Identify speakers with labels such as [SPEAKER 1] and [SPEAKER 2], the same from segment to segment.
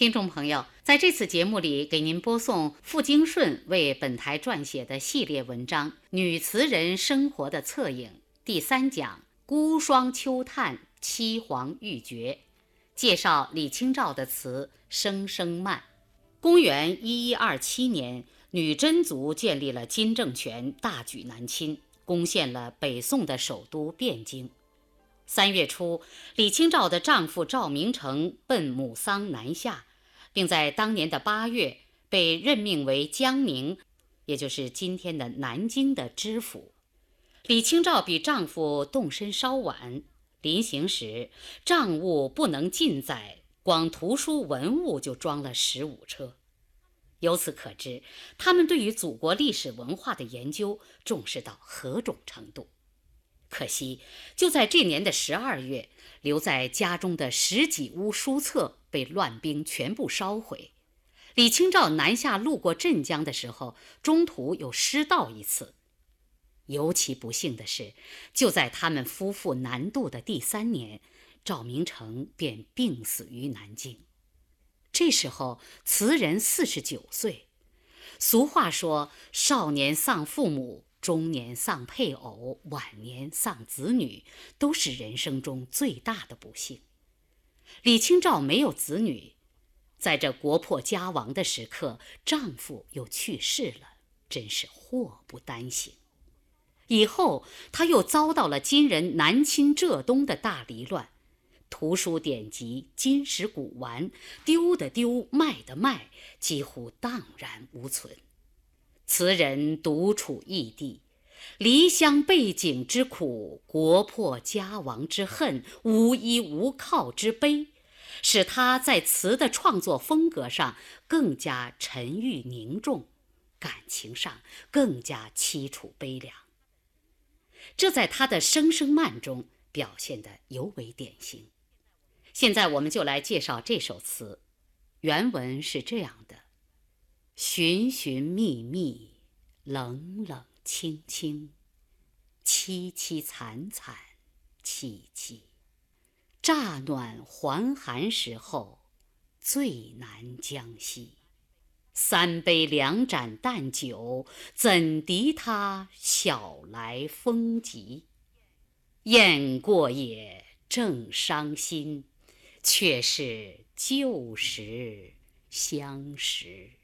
[SPEAKER 1] 听众朋友，在这次节目里，给您播送傅京顺为本台撰写的系列文章《女词人生活的侧影》第三讲《孤霜秋叹凄黄欲绝》，介绍李清照的词《声声慢》。公元一一二七年，女真族建立了金政权，大举南侵，攻陷了北宋的首都汴京。三月初，李清照的丈夫赵明诚奔母丧南下。并在当年的八月被任命为江宁，也就是今天的南京的知府。李清照比丈夫动身稍晚，临行时账务不能尽载，光图书文物就装了十五车。由此可知，他们对于祖国历史文化的研究重视到何种程度。可惜，就在这年的十二月，留在家中的十几屋书册被乱兵全部烧毁。李清照南下路过镇江的时候，中途又失道一次。尤其不幸的是，就在他们夫妇南渡的第三年，赵明诚便病死于南京。这时候，词人四十九岁。俗话说：“少年丧父母。”中年丧配偶，晚年丧子女，都是人生中最大的不幸。李清照没有子女，在这国破家亡的时刻，丈夫又去世了，真是祸不单行。以后她又遭到了金人南侵浙东的大离乱，图书典籍、金石古玩丢的丢，卖的卖，几乎荡然无存。词人独处异地，离乡背井之苦，国破家亡之恨，无依无靠之悲，使他在词的创作风格上更加沉郁凝重，感情上更加凄楚悲凉。这在他的《声声慢》中表现得尤为典型。现在我们就来介绍这首词，原文是这样的。寻寻觅觅，冷冷青青，凄凄惨惨戚戚。乍暖还寒时候，最难将息。三杯两盏淡酒，怎敌他晓来风急？雁过也，正伤心，却是旧时相识。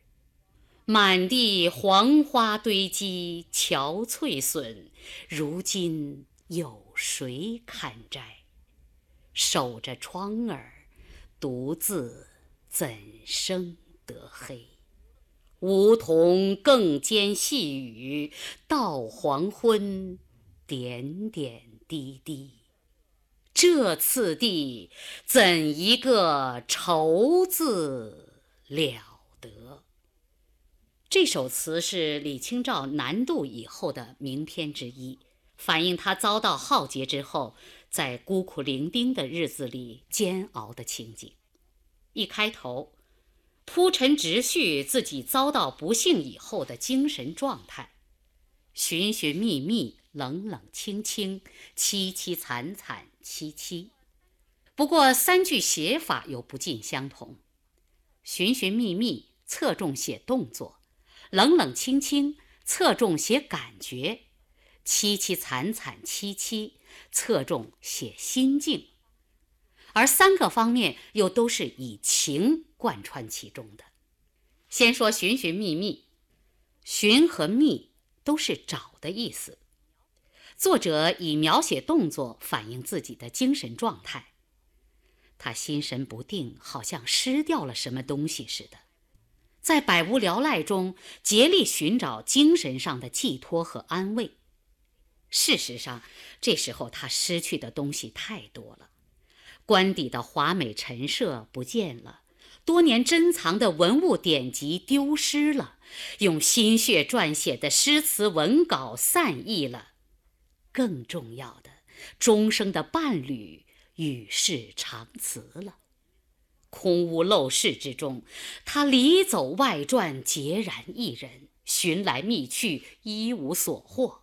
[SPEAKER 1] 满地黄花堆积，憔悴损。如今有谁堪摘？守着窗儿，独自怎生得黑？梧桐更兼细雨，到黄昏，点点滴滴。这次第，怎一个愁字了得！这首词是李清照南渡以后的名篇之一，反映她遭到浩劫之后，在孤苦伶仃的日子里煎熬的情景。一开头，铺陈直叙自己遭到不幸以后的精神状态：寻寻觅觅，冷冷清清，凄凄惨惨戚戚。不过三句写法又不尽相同，寻寻觅觅侧重写动作。冷冷清清，侧重写感觉；凄凄惨惨戚戚，侧重写心境。而三个方面又都是以情贯穿其中的。先说寻寻觅觅，寻和觅都是找的意思。作者以描写动作反映自己的精神状态。他心神不定，好像失掉了什么东西似的。在百无聊赖中，竭力寻找精神上的寄托和安慰。事实上，这时候他失去的东西太多了：官邸的华美陈设不见了，多年珍藏的文物典籍丢失了，用心血撰写的诗词文稿散佚了，更重要的，终生的伴侣与世长辞了。空屋陋室之中，他里走外转，孑然一人，寻来觅去，一无所获，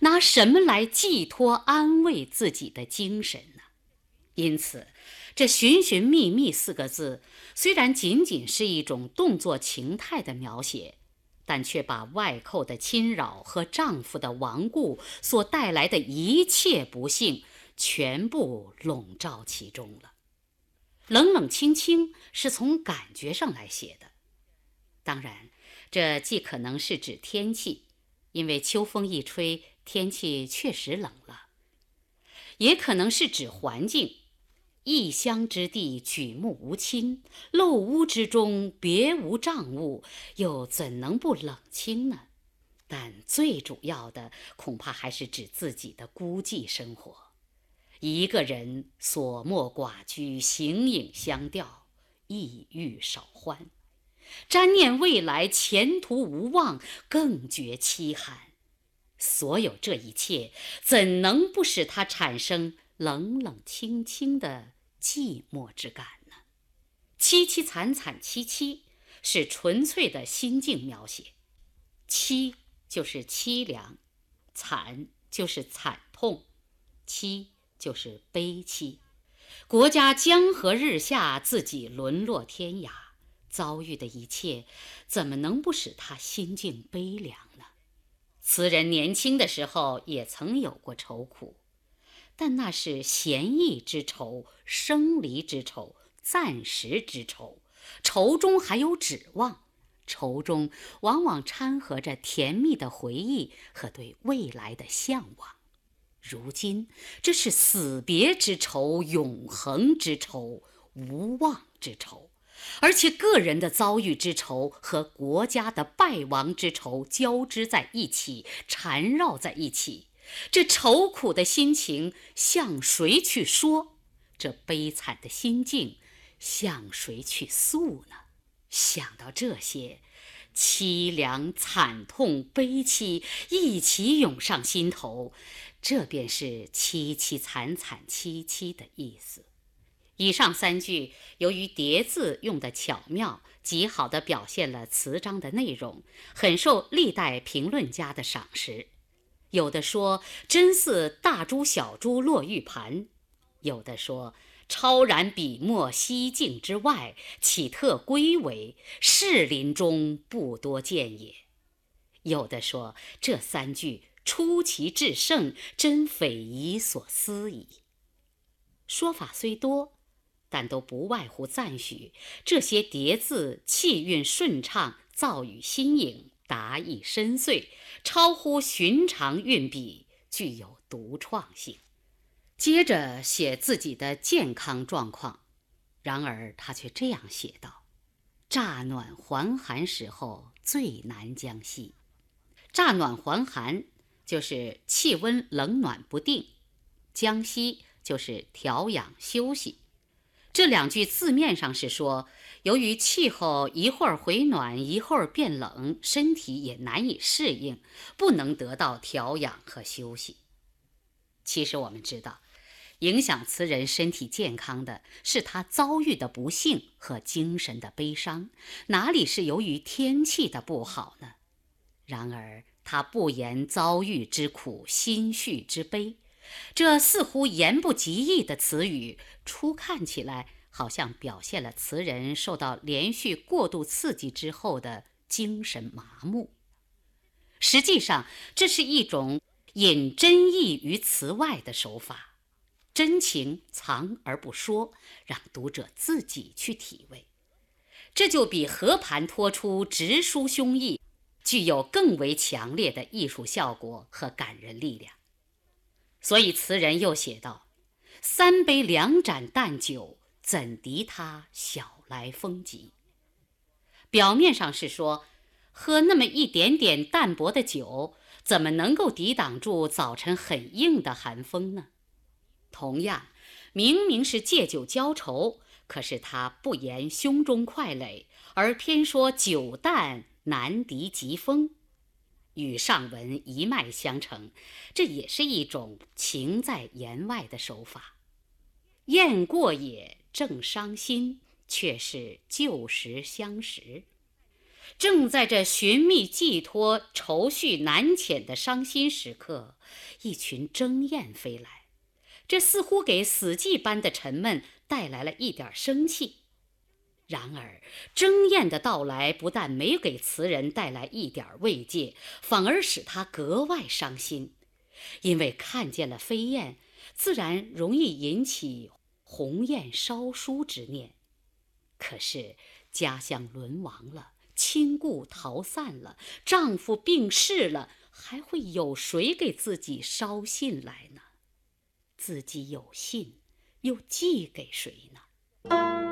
[SPEAKER 1] 拿什么来寄托安慰自己的精神呢？因此，这“寻寻觅觅”四个字，虽然仅仅是一种动作情态的描写，但却把外寇的侵扰和丈夫的亡故所带来的一切不幸全部笼罩其中了。冷冷清清是从感觉上来写的，当然，这既可能是指天气，因为秋风一吹，天气确实冷了；也可能是指环境。异乡之地，举目无亲，陋屋之中，别无障物，又怎能不冷清呢？但最主要的，恐怕还是指自己的孤寂生活。一个人所莫寡居，形影相吊，抑郁少欢，瞻念未来，前途无望，更觉凄寒。所有这一切，怎能不使他产生？冷冷清清的寂寞之感呢？凄凄惨惨戚戚是纯粹的心境描写，凄就是凄凉，惨就是惨痛，戚就是悲戚。国家江河日下，自己沦落天涯，遭遇的一切，怎么能不使他心境悲凉呢？词人年轻的时候也曾有过愁苦。但那是闲逸之愁、生离之愁、暂时之愁，愁中还有指望，愁中往往掺和着甜蜜的回忆和对未来的向往。如今这是死别之仇、永恒之仇、无望之仇，而且个人的遭遇之仇和国家的败亡之仇交织在一起，缠绕在一起。这愁苦的心情向谁去说？这悲惨的心境向谁去诉呢？想到这些，凄凉、惨痛、悲戚一起涌上心头，这便是凄凄惨惨戚戚的意思。以上三句由于叠字用的巧妙，极好地表现了词章的内容，很受历代评论家的赏识。有的说真似大珠小珠落玉盘，有的说超然笔墨西境之外，岂特归为士林中不多见也。有的说这三句出奇制胜，真匪夷所思矣。说法虽多，但都不外乎赞许这些叠字气韵顺畅，造语新颖。达意深邃，超乎寻常运笔，具有独创性。接着写自己的健康状况，然而他却这样写道：“乍暖还寒时候最难将息。”乍暖还寒就是气温冷暖不定，将息就是调养休息。这两句字面上是说。由于气候一会儿回暖，一会儿变冷，身体也难以适应，不能得到调养和休息。其实我们知道，影响词人身体健康的是他遭遇的不幸和精神的悲伤，哪里是由于天气的不好呢？然而他不言遭遇之苦，心绪之悲，这似乎言不及义的词语，初看起来。好像表现了词人受到连续过度刺激之后的精神麻木。实际上，这是一种引真意于词外的手法，真情藏而不说，让读者自己去体味。这就比和盘托出、直抒胸臆，具有更为强烈的艺术效果和感人力量。所以，词人又写道：“三杯两盏淡酒。”怎敌他小来风急？表面上是说，喝那么一点点淡薄的酒，怎么能够抵挡住早晨很硬的寒风呢？同样，明明是借酒浇愁，可是他不言胸中快垒，而偏说酒淡难敌疾风，与上文一脉相承，这也是一种情在言外的手法。雁过也。正伤心，却是旧时相识。正在这寻觅寄托、愁绪难遣的伤心时刻，一群争雁飞来，这似乎给死寂般的沉闷带来了一点生气。然而，征燕的到来不但没给词人带来一点慰藉，反而使他格外伤心，因为看见了飞燕，自然容易引起鸿雁烧书之念。可是家乡沦亡了，亲故逃散了，丈夫病逝了，还会有谁给自己捎信来呢？自己有信，又寄给谁呢？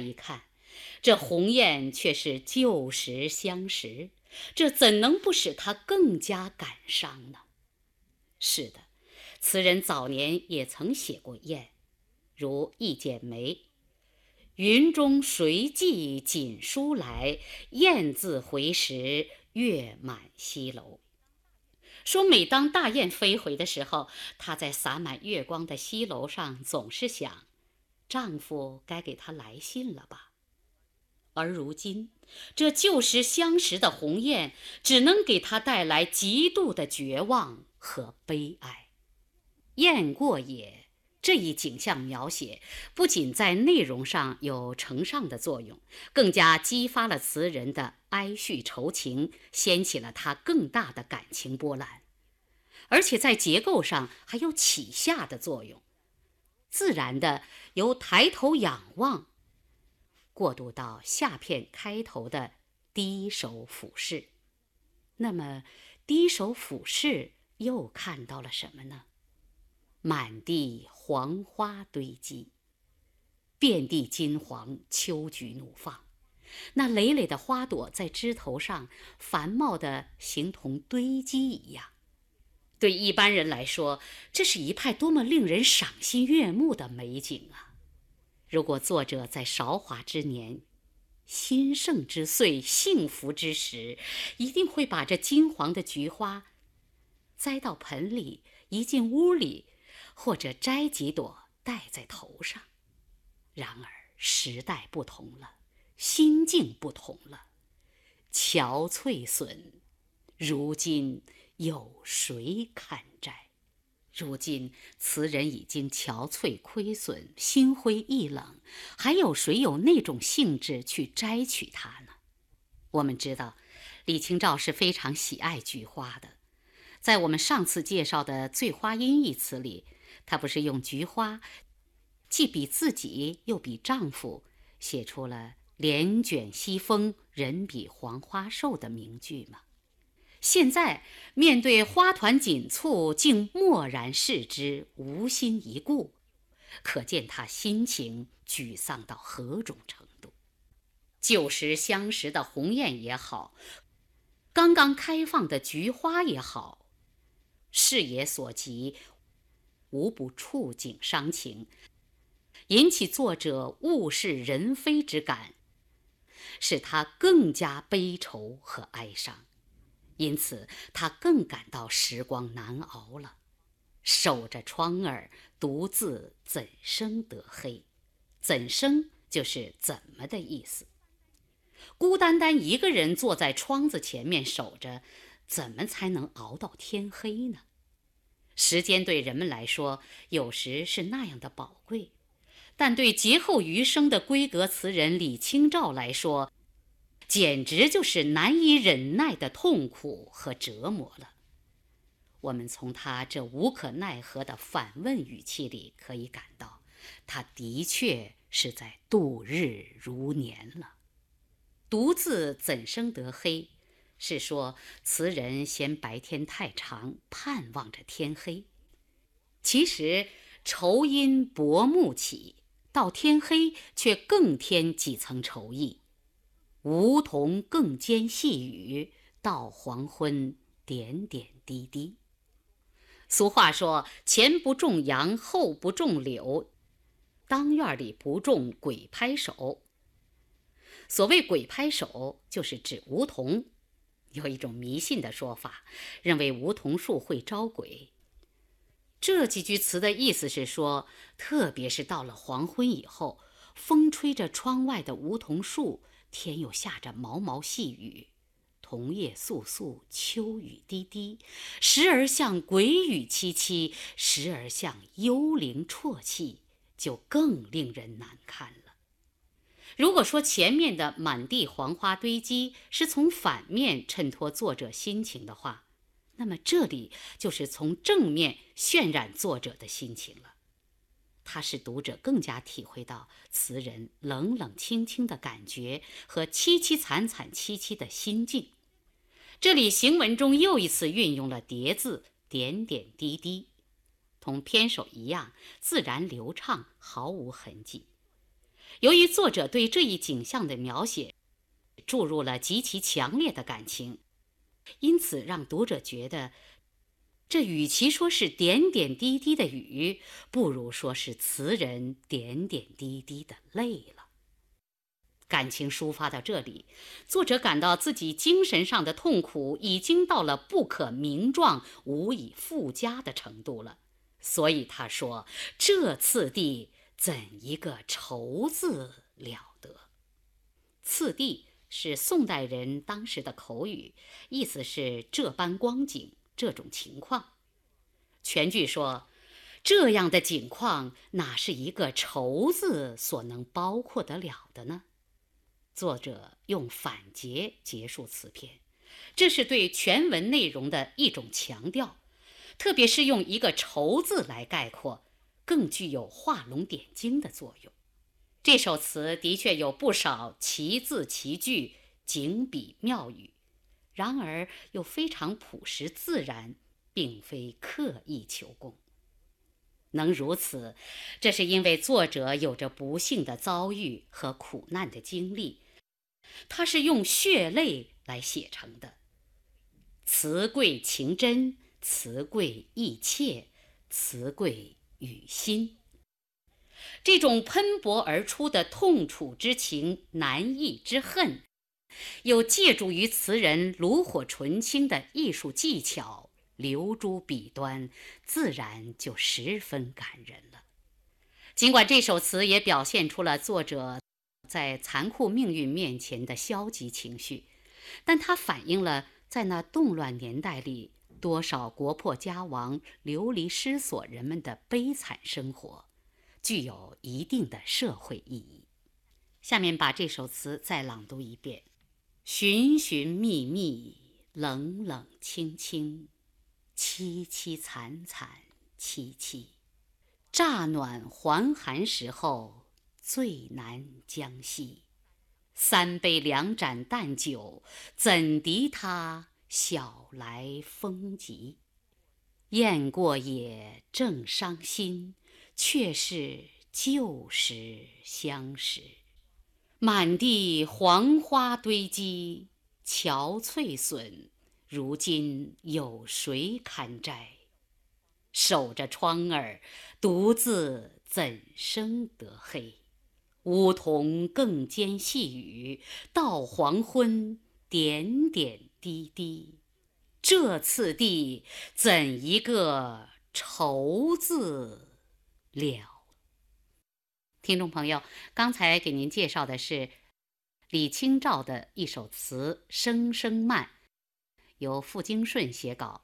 [SPEAKER 1] 一看，这鸿雁却是旧时相识，这怎能不使他更加感伤呢？是的，词人早年也曾写过雁，如《一剪梅》：“云中谁寄锦书来？雁字回时，月满西楼。”说每当大雁飞回的时候，他在洒满月光的西楼上，总是想。丈夫该给她来信了吧？而如今，这旧时相识的鸿雁，只能给她带来极度的绝望和悲哀。雁过也这一景象描写，不仅在内容上有承上的作用，更加激发了词人的哀绪愁情，掀起了他更大的感情波澜，而且在结构上还有起下的作用。自然的由抬头仰望，过渡到下片开头的低首俯视。那么，低首俯视又看到了什么呢？满地黄花堆积，遍地金黄，秋菊怒放。那累累的花朵在枝头上繁茂的，形同堆积一样。对一般人来说，这是一派多么令人赏心悦目的美景啊！如果作者在韶华之年、兴盛之岁、幸福之时，一定会把这金黄的菊花栽到盆里，移进屋里，或者摘几朵戴在头上。然而时代不同了，心境不同了，憔悴损，如今。有谁堪摘？如今词人已经憔悴亏损，心灰意冷，还有谁有那种兴致去摘取它呢？我们知道，李清照是非常喜爱菊花的。在我们上次介绍的《醉花阴》一词里，她不是用菊花，既比自己又比丈夫，写出了“帘卷西风，人比黄花瘦”的名句吗？现在面对花团锦簇，竟漠然视之，无心一顾，可见他心情沮丧到何种程度。旧时相识的鸿雁也好，刚刚开放的菊花也好，视野所及，无不触景伤情，引起作者物是人非之感，使他更加悲愁和哀伤。因此，他更感到时光难熬了。守着窗儿，独自怎生得黑？怎生就是怎么的意思。孤单单一个人坐在窗子前面守着，怎么才能熬到天黑呢？时间对人们来说，有时是那样的宝贵，但对劫后余生的闺阁词人李清照来说，简直就是难以忍耐的痛苦和折磨了。我们从他这无可奈何的反问语气里可以感到，他的确是在度日如年了。独自怎生得黑？是说词人嫌白天太长，盼望着天黑。其实愁因薄暮起，到天黑却更添几层愁意。梧桐更兼细雨，到黄昏点点滴滴。俗话说：“前不种杨，后不种柳，当院里不种鬼拍手。”所谓鬼拍手，就是指梧桐。有一种迷信的说法，认为梧桐树会招鬼。这几句词的意思是说，特别是到了黄昏以后，风吹着窗外的梧桐树，天又下着毛毛细雨，桐叶簌簌，秋雨滴滴，时而像鬼雨凄凄，时而像幽灵啜泣，就更令人难看了。如果说前面的满地黄花堆积是从反面衬托作者心情的话，那么这里就是从正面渲染作者的心情了。它使读者更加体会到词人冷冷清清的感觉和凄凄惨惨戚戚的心境。这里行文中又一次运用了叠字，点点滴滴，同篇首一样，自然流畅，毫无痕迹。由于作者对这一景象的描写注入了极其强烈的感情，因此让读者觉得，这与其说是点点滴滴的雨，不如说是词人点点滴滴的泪了。感情抒发到这里，作者感到自己精神上的痛苦已经到了不可名状、无以复加的程度了，所以他说：“这次第。”怎一个愁字了得！次第是宋代人当时的口语，意思是这般光景、这种情况。全句说，这样的景况哪是一个愁字所能包括得了的呢？作者用反结结束此篇，这是对全文内容的一种强调，特别是用一个愁字来概括。更具有画龙点睛的作用。这首词的确有不少奇字奇句、景笔妙语，然而又非常朴实自然，并非刻意求工。能如此，这是因为作者有着不幸的遭遇和苦难的经历，他是用血泪来写成的。词贵情真，词贵意切，词贵。与心，这种喷薄而出的痛楚之情、难抑之恨，又借助于词人炉火纯青的艺术技巧，流诸笔端，自然就十分感人了。尽管这首词也表现出了作者在残酷命运面前的消极情绪，但它反映了在那动乱年代里。多少国破家亡、流离失所人们的悲惨生活，具有一定的社会意义。下面把这首词再朗读一遍：寻寻觅觅，冷冷清清，凄凄惨惨戚戚。乍暖还寒时候，最难将息。三杯两盏淡酒，怎敌他？晓来风急，雁过也正伤心，却是旧时相识。满地黄花堆积，憔悴损，如今有谁堪摘？守着窗儿，独自怎生得黑？梧桐更兼细雨，到黄昏点点。滴滴，这次第怎一个愁字了？听众朋友，刚才给您介绍的是李清照的一首词《声声慢》，由傅京顺写稿，